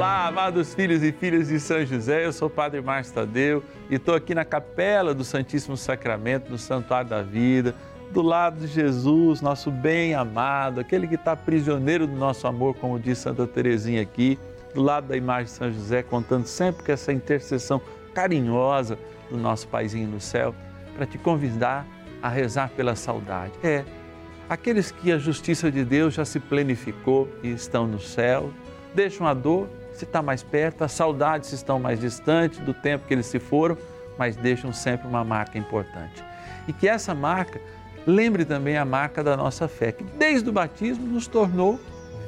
Olá, amados filhos e filhas de São José, eu sou o Padre Márcio Tadeu e estou aqui na capela do Santíssimo Sacramento, no Santuário da Vida, do lado de Jesus, nosso bem amado, aquele que está prisioneiro do nosso amor, como diz Santa Terezinha aqui, do lado da imagem de São José, contando sempre com essa intercessão carinhosa do nosso Paizinho no céu, para te convidar a rezar pela saudade. É, aqueles que a justiça de Deus já se plenificou e estão no céu, deixam a dor se está mais perto, as saudades se estão mais distantes do tempo que eles se foram, mas deixam sempre uma marca importante. E que essa marca lembre também a marca da nossa fé, que desde o batismo nos tornou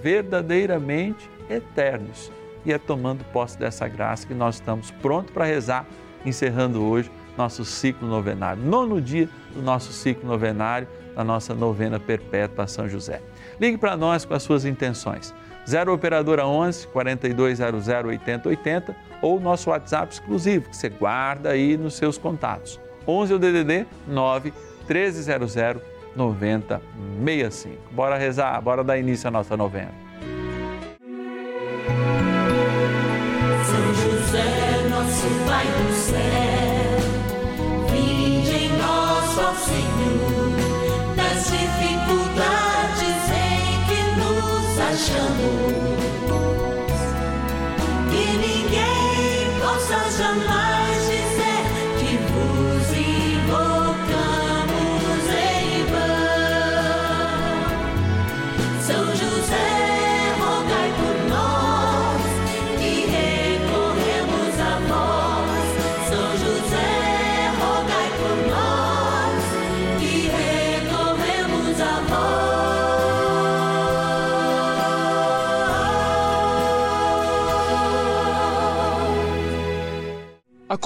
verdadeiramente eternos. E é tomando posse dessa graça que nós estamos prontos para rezar, encerrando hoje nosso ciclo novenário, nono dia do nosso ciclo novenário, da nossa novena perpétua a São José. Ligue para nós com as suas intenções. 0 Operadora 11 4200 8080 ou nosso WhatsApp exclusivo, que você guarda aí nos seus contatos. 11 é o DDD 9 1300 9065. Bora rezar, bora dar início à nossa novena.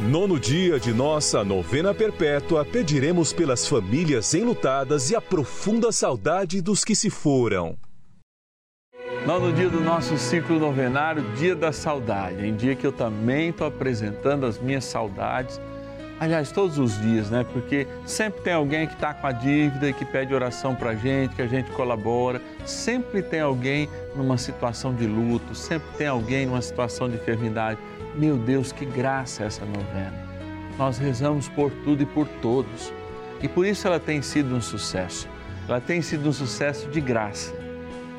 nono dia de nossa novena perpétua, pediremos pelas famílias enlutadas e a profunda saudade dos que se foram. Nono dia do nosso ciclo novenário, dia da saudade, em dia que eu também estou apresentando as minhas saudades. Aliás, todos os dias, né? Porque sempre tem alguém que está com a dívida e que pede oração para gente, que a gente colabora. Sempre tem alguém numa situação de luto, sempre tem alguém numa situação de enfermidade. Meu Deus, que graça é essa novena. Nós rezamos por tudo e por todos. E por isso ela tem sido um sucesso. Ela tem sido um sucesso de graça.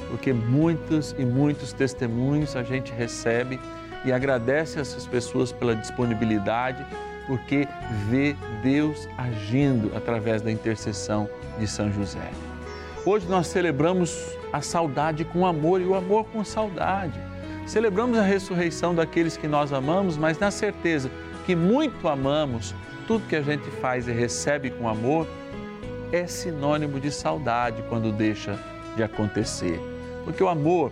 Porque muitos e muitos testemunhos a gente recebe e agradece essas pessoas pela disponibilidade porque vê Deus agindo através da intercessão de São José. Hoje nós celebramos a saudade com amor e o amor com saudade. Celebramos a ressurreição daqueles que nós amamos, mas na certeza que muito amamos, tudo que a gente faz e recebe com amor é sinônimo de saudade quando deixa de acontecer. Porque o amor,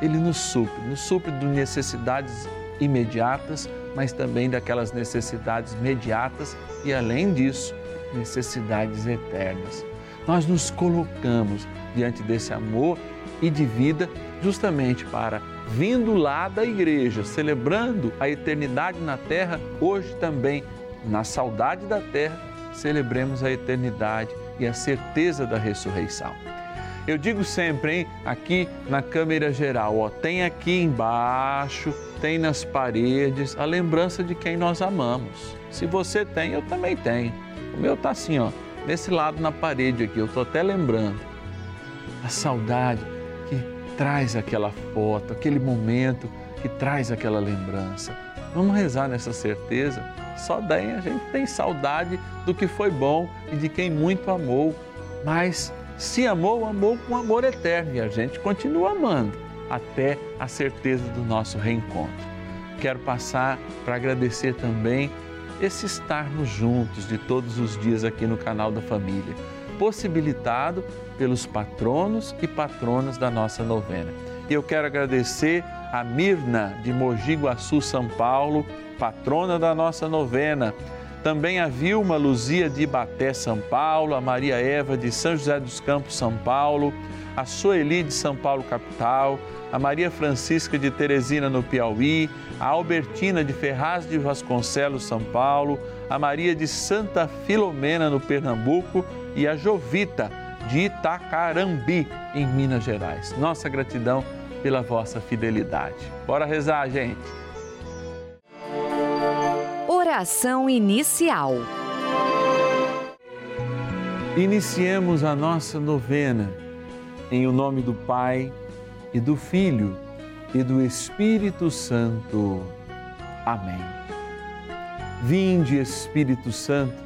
ele nos supre, nos supre de necessidades imediatas, mas também daquelas necessidades imediatas e, além disso, necessidades eternas. Nós nos colocamos diante desse amor e de vida justamente para, vindo lá da igreja, celebrando a eternidade na terra, hoje também, na saudade da terra, celebremos a eternidade e a certeza da ressurreição. Eu digo sempre, hein, aqui na câmera geral, ó, tem aqui embaixo, tem nas paredes a lembrança de quem nós amamos. Se você tem, eu também tenho. O meu tá assim, ó, nesse lado na parede aqui, eu tô até lembrando. A saudade que traz aquela foto, aquele momento que traz aquela lembrança. Vamos rezar nessa certeza. Só daí a gente tem saudade do que foi bom e de quem muito amou. Mas se amou, amou com amor eterno e a gente continua amando até a certeza do nosso reencontro. Quero passar para agradecer também esse estarmos juntos de todos os dias aqui no canal da família, possibilitado pelos patronos e patronas da nossa novena. E eu quero agradecer a Mirna de Mogi Guaçu, São Paulo, patrona da nossa novena. Também a Vilma Luzia de Ibaté, São Paulo, a Maria Eva de São José dos Campos, São Paulo, a Sueli de São Paulo, capital, a Maria Francisca de Teresina, no Piauí, a Albertina de Ferraz de Vasconcelos, São Paulo, a Maria de Santa Filomena, no Pernambuco, e a Jovita de Itacarambi, em Minas Gerais. Nossa gratidão pela vossa fidelidade. Bora rezar, gente. Oração inicial. Iniciemos a nossa novena em o nome do Pai e do Filho e do Espírito Santo. Amém. Vinde, Espírito Santo,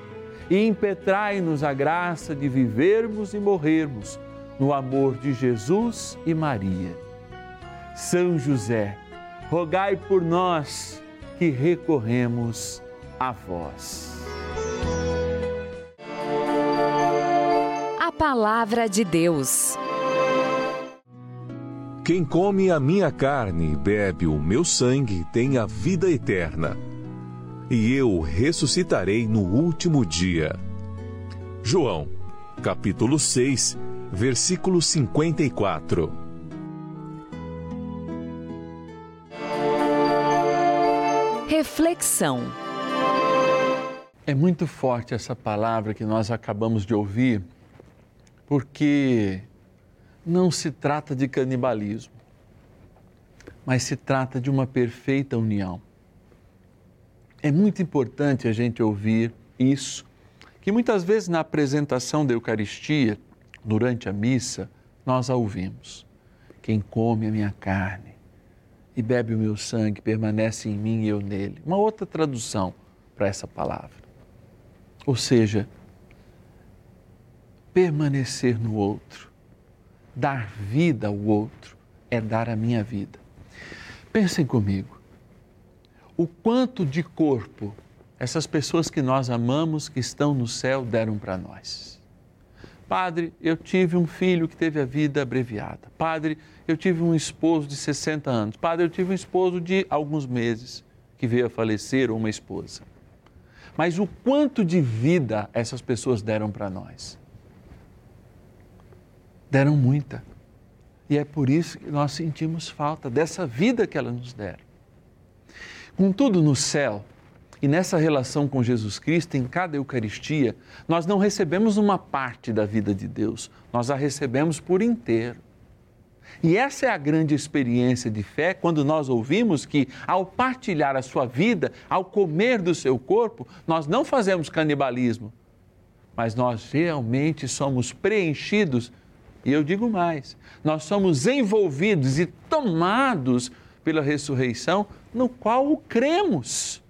e impetrai-nos a graça de vivermos e morrermos no amor de Jesus e Maria. São José, rogai por nós que recorremos a vós. A Palavra de Deus. Quem come a minha carne e bebe o meu sangue tem a vida eterna, e eu ressuscitarei no último dia. João, capítulo 6, versículo 54. Reflexão. É muito forte essa palavra que nós acabamos de ouvir, porque não se trata de canibalismo, mas se trata de uma perfeita união. É muito importante a gente ouvir isso, que muitas vezes na apresentação da Eucaristia, durante a missa, nós a ouvimos. Quem come a minha carne e bebe o meu sangue permanece em mim e eu nele. Uma outra tradução para essa palavra. Ou seja, permanecer no outro Dar vida ao outro é dar a minha vida. Pensem comigo. O quanto de corpo essas pessoas que nós amamos, que estão no céu, deram para nós. Padre, eu tive um filho que teve a vida abreviada. Padre, eu tive um esposo de 60 anos. Padre, eu tive um esposo de alguns meses que veio a falecer, ou uma esposa. mas o quanto de vida essas pessoas deram para nós. Deram muita. E é por isso que nós sentimos falta dessa vida que elas nos deram. Contudo, no céu e nessa relação com Jesus Cristo, em cada Eucaristia, nós não recebemos uma parte da vida de Deus, nós a recebemos por inteiro. E essa é a grande experiência de fé quando nós ouvimos que, ao partilhar a sua vida, ao comer do seu corpo, nós não fazemos canibalismo, mas nós realmente somos preenchidos. E eu digo mais: nós somos envolvidos e tomados pela ressurreição, no qual cremos,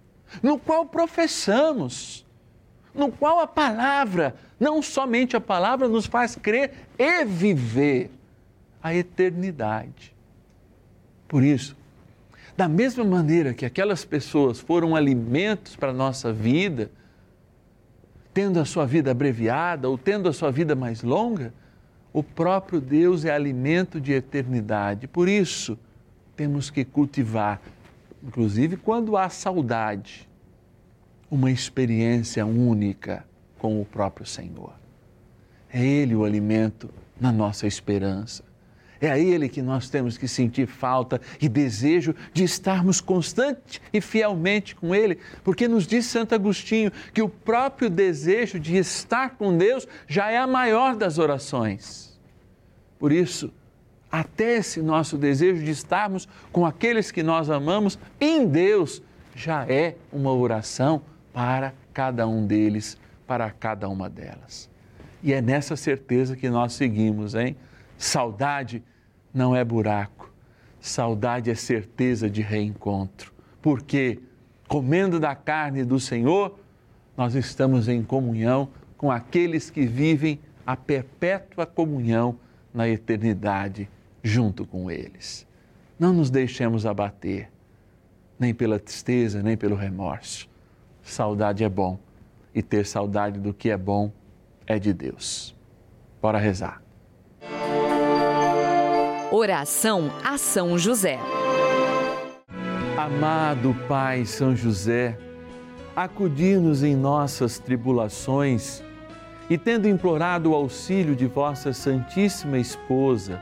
no qual professamos, no qual a palavra, não somente a palavra, nos faz crer e viver a eternidade. Por isso, da mesma maneira que aquelas pessoas foram alimentos para a nossa vida, tendo a sua vida abreviada ou tendo a sua vida mais longa, o próprio Deus é alimento de eternidade. Por isso, temos que cultivar, inclusive quando há saudade, uma experiência única com o próprio Senhor. É Ele o alimento na nossa esperança. É a Ele que nós temos que sentir falta e desejo de estarmos constante e fielmente com Ele, porque nos diz Santo Agostinho que o próprio desejo de estar com Deus já é a maior das orações. Por isso, até esse nosso desejo de estarmos com aqueles que nós amamos em Deus já é uma oração para cada um deles, para cada uma delas. E é nessa certeza que nós seguimos, hein? Saudade não é buraco. Saudade é certeza de reencontro. Porque, comendo da carne do Senhor, nós estamos em comunhão com aqueles que vivem a perpétua comunhão na eternidade junto com eles. Não nos deixemos abater, nem pela tristeza, nem pelo remorso. Saudade é bom e ter saudade do que é bom é de Deus. Bora rezar. Oração a São José. Amado Pai São José, acudir-nos em nossas tribulações e, tendo implorado o auxílio de vossa Santíssima Esposa,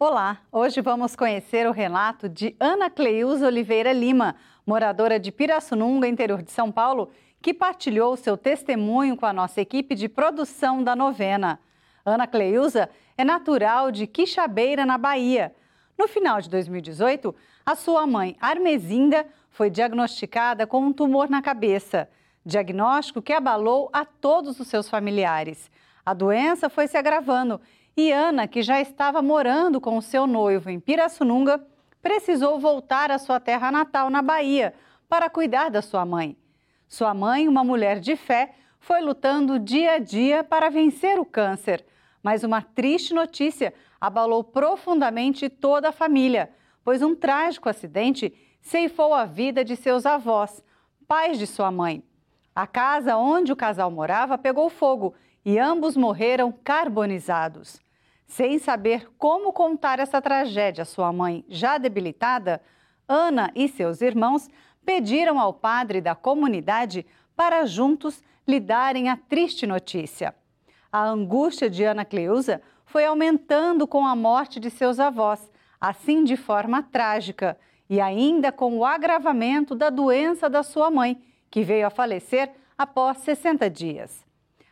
Olá, hoje vamos conhecer o relato de Ana Cleusa Oliveira Lima, moradora de Pirassununga, interior de São Paulo, que partilhou seu testemunho com a nossa equipe de produção da novena. Ana Cleusa é natural de Quixabeira, na Bahia. No final de 2018, a sua mãe, Armezinda, foi diagnosticada com um tumor na cabeça, diagnóstico que abalou a todos os seus familiares. A doença foi se agravando e Ana, que já estava morando com o seu noivo em Pirassununga, precisou voltar à sua terra natal, na Bahia, para cuidar da sua mãe. Sua mãe, uma mulher de fé, foi lutando dia a dia para vencer o câncer. Mas uma triste notícia abalou profundamente toda a família, pois um trágico acidente ceifou a vida de seus avós, pais de sua mãe. A casa onde o casal morava pegou fogo e ambos morreram carbonizados. Sem saber como contar essa tragédia à sua mãe, já debilitada, Ana e seus irmãos pediram ao padre da comunidade para juntos lhe darem a triste notícia. A angústia de Ana Cleusa foi aumentando com a morte de seus avós, assim de forma trágica, e ainda com o agravamento da doença da sua mãe, que veio a falecer após 60 dias.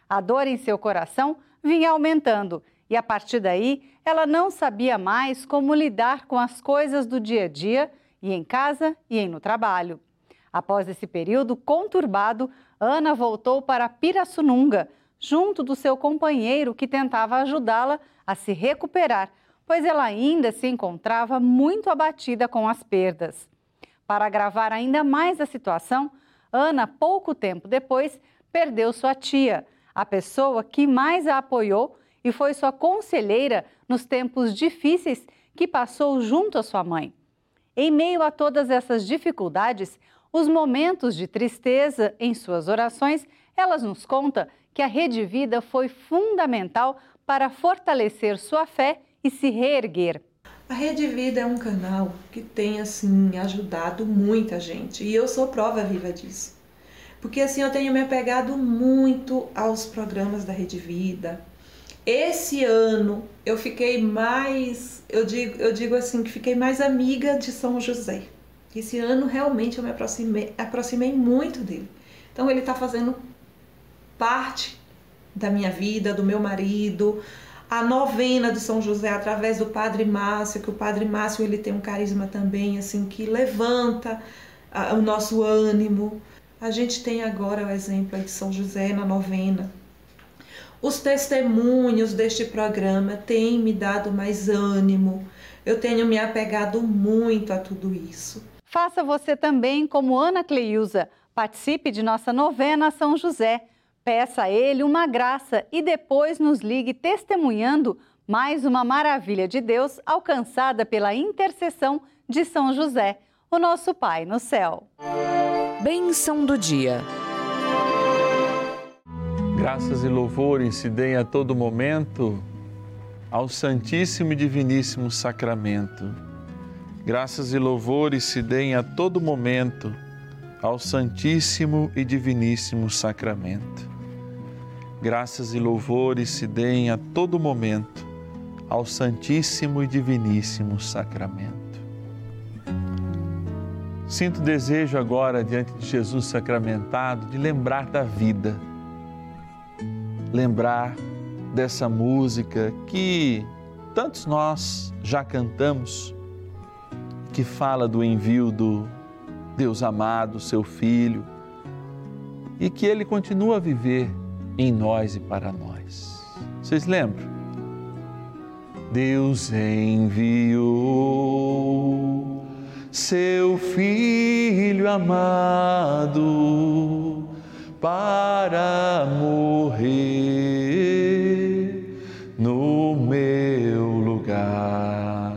A dor em seu coração vinha aumentando e, a partir daí, ela não sabia mais como lidar com as coisas do dia a dia e em casa e no trabalho. Após esse período conturbado, Ana voltou para Pirassununga, junto do seu companheiro que tentava ajudá-la a se recuperar, pois ela ainda se encontrava muito abatida com as perdas. Para agravar ainda mais a situação, Ana, pouco tempo depois, perdeu sua tia, a pessoa que mais a apoiou e foi sua conselheira nos tempos difíceis que passou junto à sua mãe. Em meio a todas essas dificuldades, os momentos de tristeza em suas orações, elas nos conta que a Rede Vida foi fundamental para fortalecer sua fé e se reerguer. A Rede Vida é um canal que tem assim ajudado muita gente e eu sou prova viva disso. Porque assim eu tenho me apegado muito aos programas da Rede Vida. Esse ano eu fiquei mais, eu digo, eu digo assim que fiquei mais amiga de São José. Esse ano realmente eu me aproximei, aproximei muito dele. Então ele está fazendo parte da minha vida, do meu marido, a novena de São José através do Padre Márcio, que o Padre Márcio ele tem um carisma também assim que levanta a, o nosso ânimo. A gente tem agora o exemplo de São José na novena. Os testemunhos deste programa têm me dado mais ânimo. Eu tenho me apegado muito a tudo isso. Faça você também como Ana Cleusa. Participe de nossa novena São José. Peça a ele uma graça e depois nos ligue testemunhando mais uma maravilha de Deus alcançada pela intercessão de São José, o nosso Pai no céu. Bênção do dia. Graças e louvores se deem a todo momento ao Santíssimo e Diviníssimo Sacramento. Graças e louvores se deem a todo momento ao Santíssimo e Diviníssimo Sacramento graças e louvores se deem a todo momento ao Santíssimo e Diviníssimo Sacramento. Sinto desejo agora, diante de Jesus sacramentado, de lembrar da vida, lembrar dessa música que tantos nós já cantamos, que fala do envio do Deus amado, seu Filho, e que ele continua a viver em nós e para nós. Vocês lembram? Deus enviou seu Filho amado para morrer no meu lugar.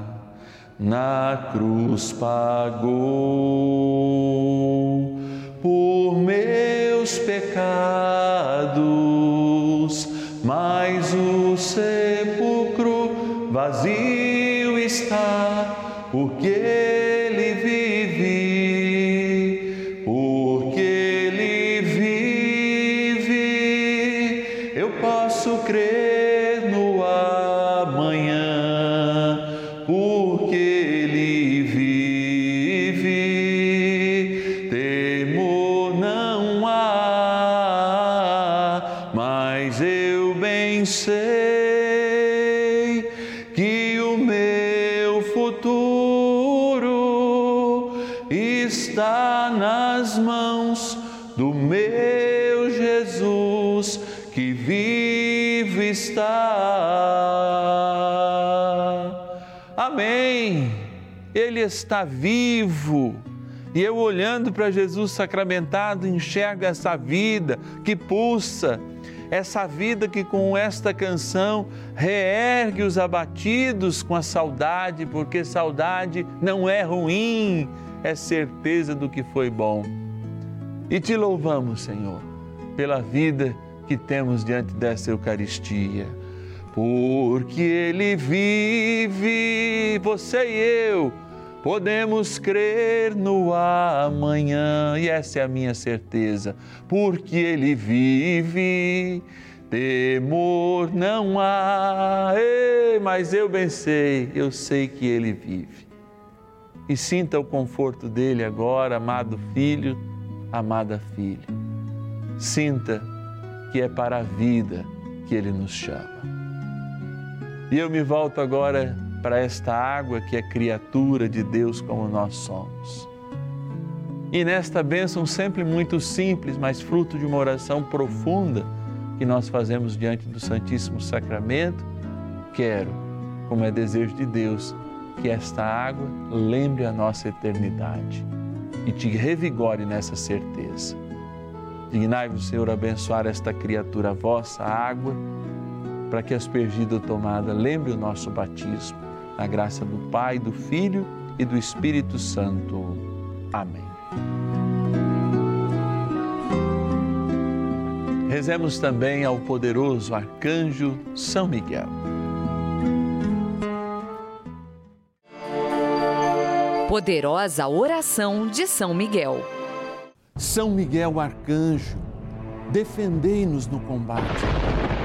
Na cruz pagou por meus pecados, mas o sepulcro vazio está, porque mas eu bem sei que o meu futuro está nas mãos do meu Jesus que vive está. Amém. ele está vivo. E eu olhando para Jesus sacramentado, enxergo essa vida que pulsa, essa vida que com esta canção reergue os abatidos com a saudade, porque saudade não é ruim, é certeza do que foi bom. E te louvamos, Senhor, pela vida que temos diante dessa Eucaristia. Porque Ele vive, você e eu podemos crer no amanhã, e essa é a minha certeza, porque Ele vive. Temor não há, Ei, mas eu bem sei, eu sei que Ele vive. E sinta o conforto dele agora, amado filho, amada filha. Sinta que é para a vida que Ele nos chama. E eu me volto agora para esta água que é criatura de Deus como nós somos. E nesta bênção sempre muito simples, mas fruto de uma oração profunda que nós fazemos diante do Santíssimo Sacramento, quero, como é desejo de Deus, que esta água lembre a nossa eternidade e te revigore nessa certeza. Dignai-vos, Senhor, abençoar esta criatura vossa, água, para que aspergida ou tomada lembre o nosso batismo, na graça do Pai, do Filho e do Espírito Santo. Amém. Rezemos também ao poderoso arcanjo São Miguel. Poderosa oração de São Miguel. São Miguel arcanjo, defendei-nos no combate.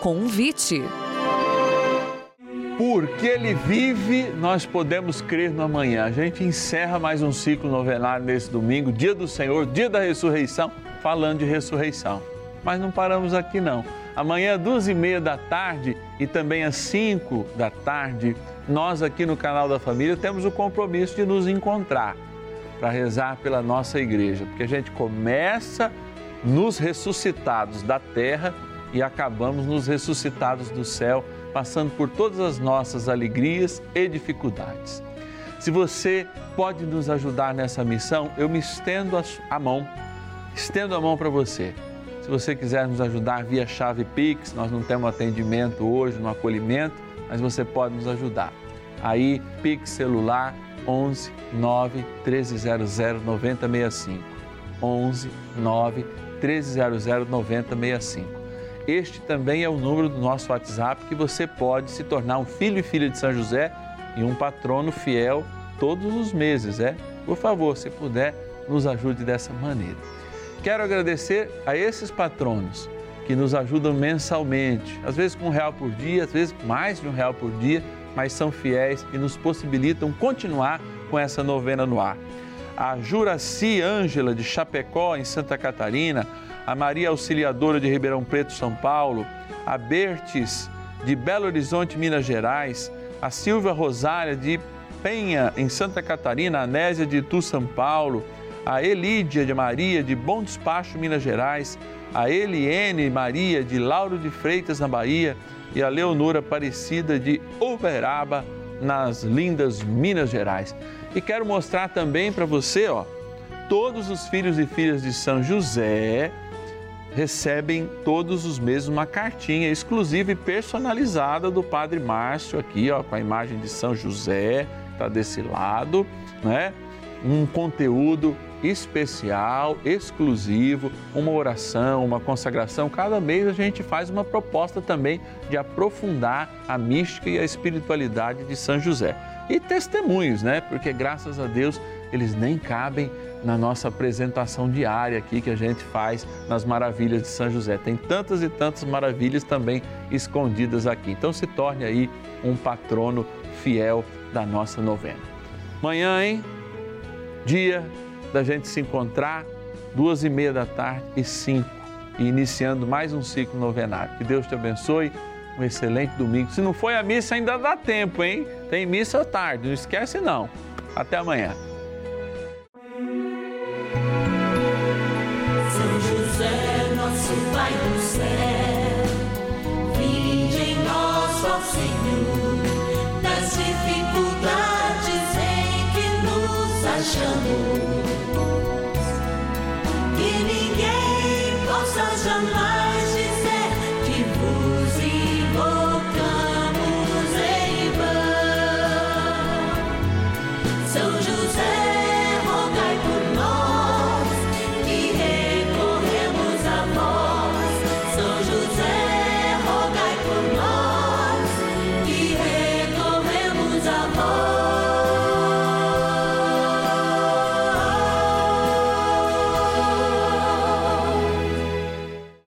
Convite. Porque ele vive, nós podemos crer no amanhã. A gente encerra mais um ciclo novenário nesse domingo, dia do Senhor, dia da ressurreição, falando de ressurreição. Mas não paramos aqui não. Amanhã, duas e meia da tarde e também às cinco da tarde, nós aqui no canal da Família temos o compromisso de nos encontrar para rezar pela nossa igreja, porque a gente começa nos ressuscitados da terra e acabamos nos ressuscitados do céu, passando por todas as nossas alegrias e dificuldades. Se você pode nos ajudar nessa missão, eu me estendo a mão, estendo a mão para você. Se você quiser nos ajudar via chave Pix, nós não temos atendimento hoje no acolhimento, mas você pode nos ajudar. Aí, Pix celular 11 9 1300 9065. 11 9 1300 9065. Este também é o número do nosso WhatsApp que você pode se tornar um filho e filha de São José e um patrono fiel todos os meses, é? Por favor, se puder, nos ajude dessa maneira. Quero agradecer a esses patronos que nos ajudam mensalmente, às vezes com um real por dia, às vezes mais de um real por dia, mas são fiéis e nos possibilitam continuar com essa novena no ar. A Juraci Ângela de Chapecó, em Santa Catarina, a Maria Auxiliadora de Ribeirão Preto, São Paulo, a Bertes de Belo Horizonte, Minas Gerais, a Silvia Rosária de Penha, em Santa Catarina, a Nésia de Itu, São Paulo, a Elídia de Maria de Bom Despacho, Minas Gerais, a Eliene Maria de Lauro de Freitas, na Bahia, e a Leonora Aparecida de Uberaba, nas lindas Minas Gerais. E quero mostrar também para você, ó, todos os filhos e filhas de São José recebem todos os meses uma cartinha exclusiva e personalizada do Padre Márcio aqui, ó, com a imagem de São José, tá desse lado, né? Um conteúdo especial, exclusivo, uma oração, uma consagração. Cada mês a gente faz uma proposta também de aprofundar a mística e a espiritualidade de São José. E testemunhos, né? Porque graças a Deus eles nem cabem na nossa apresentação diária aqui que a gente faz nas maravilhas de São José. Tem tantas e tantas maravilhas também escondidas aqui. Então se torne aí um patrono fiel da nossa novena. Manhã, hein? dia da gente se encontrar, duas e meia da tarde e cinco, e iniciando mais um ciclo novenário. Que Deus te abençoe, um excelente domingo. Se não foi a missa, ainda dá tempo, hein? Tem missa tarde, não esquece não. Até amanhã. Nosso Pai do céu, vinde em nós, ó Senhor, das dificuldades em que nos achamos.